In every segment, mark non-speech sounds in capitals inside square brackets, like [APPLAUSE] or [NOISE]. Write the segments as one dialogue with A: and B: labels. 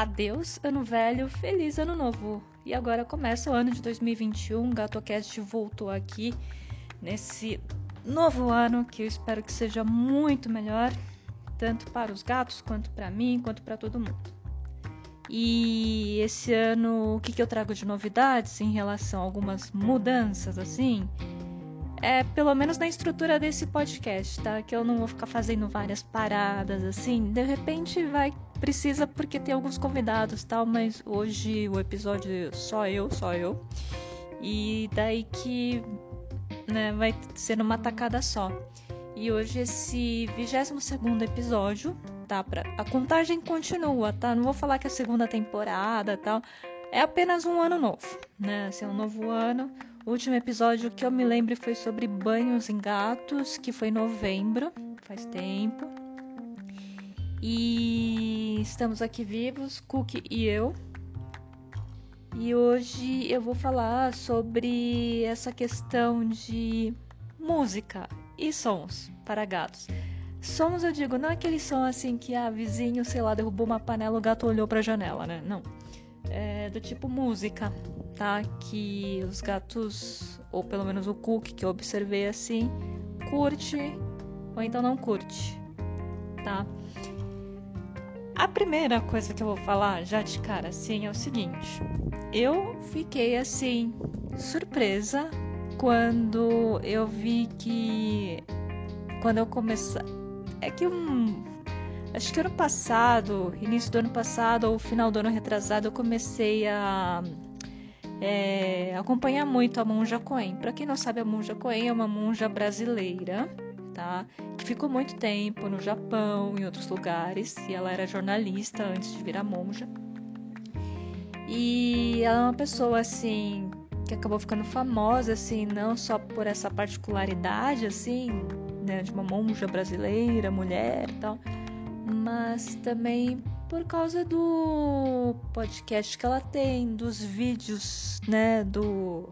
A: adeus, ano velho, feliz ano novo. E agora começa o ano de 2021, o GatoCast voltou aqui nesse novo ano que eu espero que seja muito melhor, tanto para os gatos, quanto para mim, quanto para todo mundo. E esse ano, o que, que eu trago de novidades em relação a algumas mudanças assim? É pelo menos na estrutura desse podcast, tá? Que eu não vou ficar fazendo várias paradas assim. De repente vai precisa porque tem alguns convidados, tal, mas hoje o episódio só eu, só eu. E daí que né, vai ser numa tacada só. E hoje esse 22 episódio, tá? Pra, a contagem continua, tá? Não vou falar que é a segunda temporada tal. É apenas um ano novo, né? Assim, um novo ano. O último episódio que eu me lembro foi sobre banhos em gatos, que foi em novembro, faz tempo. E estamos aqui vivos, Cook e eu. E hoje eu vou falar sobre essa questão de música e sons para gatos. Sons, eu digo, não é aquele som assim que a ah, vizinho, sei lá, derrubou uma panela, o gato olhou para a janela, né? Não. É do tipo música, tá? Que os gatos, ou pelo menos o Cook que eu observei assim, curte ou então não curte, tá? A primeira coisa que eu vou falar já de cara assim é o seguinte: eu fiquei assim surpresa quando eu vi que quando eu comecei é que um acho que ano passado, início do ano passado ou final do ano retrasado, eu comecei a é, acompanhar muito a Monja Coen. Para quem não sabe, a Monja Coen é uma monja brasileira tá? Que ficou muito tempo no Japão, em outros lugares, e ela era jornalista antes de virar monja. E ela é uma pessoa assim que acabou ficando famosa assim, não só por essa particularidade assim, né, de uma monja brasileira, mulher e tal, mas também por causa do podcast que ela tem, dos vídeos, né, do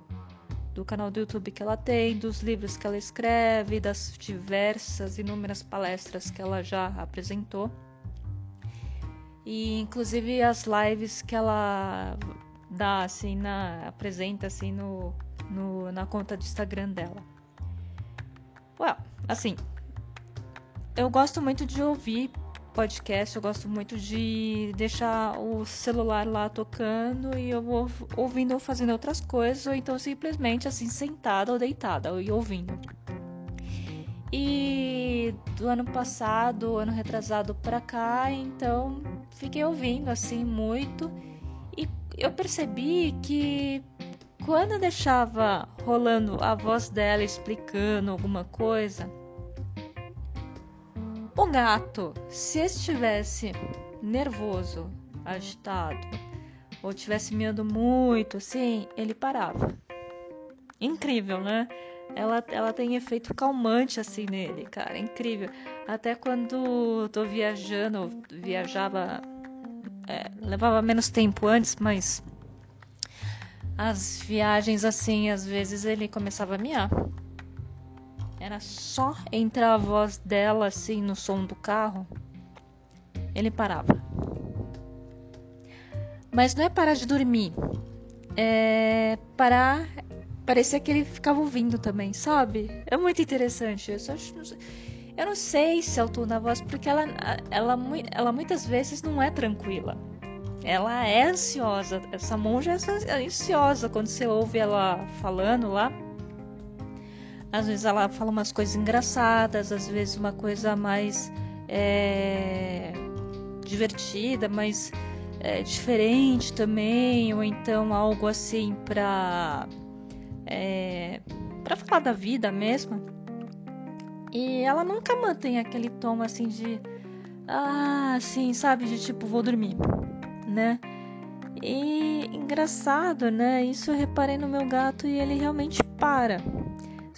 A: do canal do YouTube que ela tem, dos livros que ela escreve, das diversas, inúmeras palestras que ela já apresentou. E inclusive as lives que ela dá assim na apresenta assim no, no na conta do Instagram dela. Well, assim, eu gosto muito de ouvir podcast, eu gosto muito de deixar o celular lá tocando e eu vou ouvindo ou fazendo outras coisas, ou então simplesmente assim sentada ou deitada e ouvindo. E do ano passado, ano retrasado para cá, então fiquei ouvindo assim muito e eu percebi que quando eu deixava rolando a voz dela explicando alguma coisa, o gato, se estivesse nervoso, agitado, ou estivesse miando muito, assim, ele parava. Incrível, né? Ela, ela tem efeito calmante assim nele, cara, incrível. Até quando tô viajando, viajava, é, levava menos tempo antes, mas as viagens assim, às vezes ele começava a miar. Era só entrar a voz dela assim no som do carro, ele parava. Mas não é parar de dormir, é parar. Parecia que ele ficava ouvindo também, sabe? É muito interessante. Eu, não sei se altura na voz, porque ela, ela, ela muitas vezes não é tranquila. Ela é ansiosa. Essa monja é ansiosa quando você ouve ela falando lá às vezes ela fala umas coisas engraçadas, às vezes uma coisa mais é, divertida, mas é, diferente também, ou então algo assim para é, para falar da vida mesmo. E ela nunca mantém aquele tom assim de ah, assim, sabe, de tipo vou dormir, né? E engraçado, né? Isso eu reparei no meu gato e ele realmente para.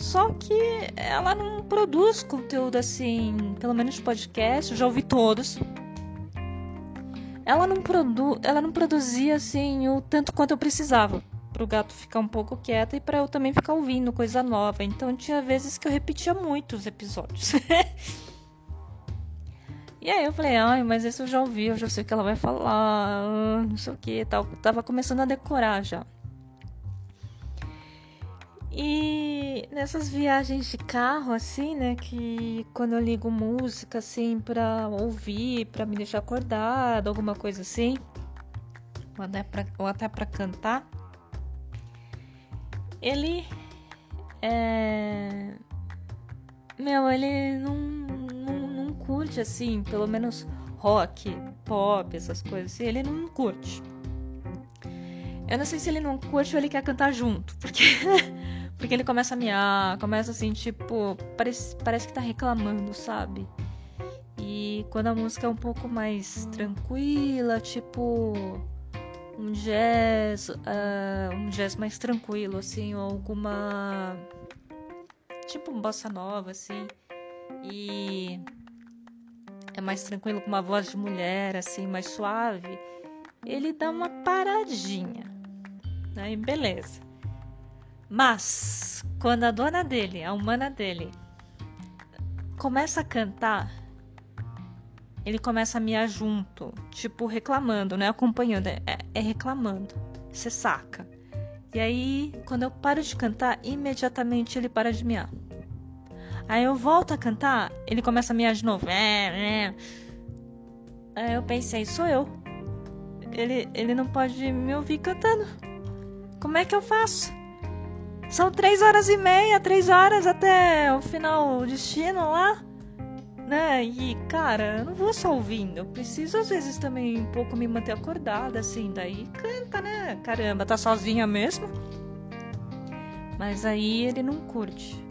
A: Só que ela não produz conteúdo assim, pelo menos podcast, eu já ouvi todos. Ela não, produ ela não produzia assim o tanto quanto eu precisava para o gato ficar um pouco quieto e para eu também ficar ouvindo coisa nova. Então tinha vezes que eu repetia muito os episódios. [LAUGHS] E aí eu falei, ai, mas esse eu já ouvi, eu já sei o que ela vai falar, não sei o que tal. Tava começando a decorar já. E nessas viagens de carro, assim, né, que quando eu ligo música, assim, pra ouvir, pra me deixar acordada, alguma coisa assim, ou até pra, ou até pra cantar, ele é. Meu, ele não, não, não curte assim, pelo menos rock, pop, essas coisas assim, ele não curte. Eu não sei se ele não curte ou ele quer cantar junto, porque [LAUGHS] porque ele começa a miar, começa assim, tipo, parece, parece que tá reclamando, sabe? E quando a música é um pouco mais tranquila, tipo um jazz, uh, um jazz mais tranquilo, assim, ou alguma. Tipo um bossa nova, assim. E é mais tranquilo, com uma voz de mulher, assim, mais suave. Ele dá uma paradinha. Né? beleza. Mas, quando a dona dele, a humana dele, começa a cantar, ele começa a miar junto, tipo reclamando, né? Acompanhando, é, é reclamando. Você saca. E aí, quando eu paro de cantar, imediatamente ele para de miar. Aí eu volto a cantar, ele começa a miar de novo. É, é. Aí eu pensei, sou eu. Ele, ele não pode me ouvir cantando. Como é que eu faço? São três horas e meia, três horas até o final, o destino lá né? E, cara, eu não vou só ouvindo. Eu preciso, às vezes, também um pouco me manter acordada, assim. Daí canta, né? Caramba, tá sozinha mesmo. Mas aí ele não curte.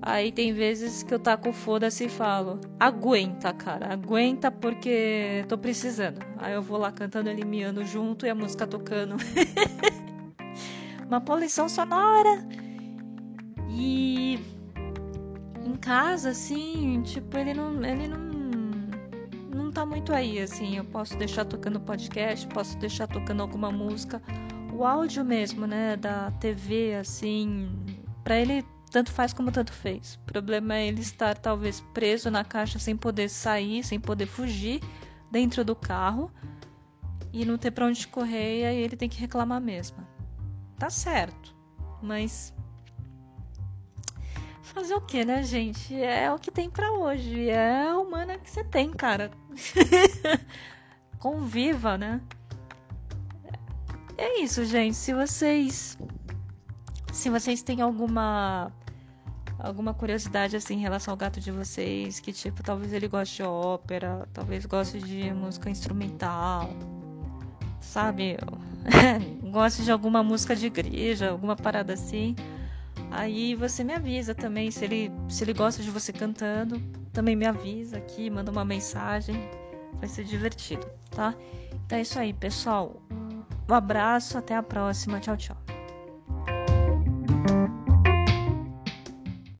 A: Aí tem vezes que eu taco foda-se e falo: aguenta, cara, aguenta porque tô precisando. Aí eu vou lá cantando, ele miando junto e a música tocando. [LAUGHS] Uma poluição sonora. E em casa, assim, tipo, ele não. Ele não. Não tá muito aí, assim. Eu posso deixar tocando podcast, posso deixar tocando alguma música. O áudio mesmo, né, da TV, assim, para ele tanto faz como tanto fez. O problema é ele estar talvez preso na caixa sem poder sair, sem poder fugir dentro do carro e não ter para onde correr, e aí ele tem que reclamar mesmo. Tá certo, mas fazer o que, né, gente? É o que tem para hoje. É a humana que você tem, cara. [LAUGHS] Conviva, né? É isso, gente. Se vocês se vocês têm alguma alguma curiosidade assim em relação ao gato de vocês, que tipo, talvez ele goste de ópera, talvez goste de música instrumental, sabe? [LAUGHS] goste de alguma música de igreja, alguma parada assim Aí você me avisa também se ele, se ele gosta de você cantando. Também me avisa aqui, manda uma mensagem. Vai ser divertido, tá? Então é isso aí, pessoal. Um abraço, até a próxima. Tchau, tchau.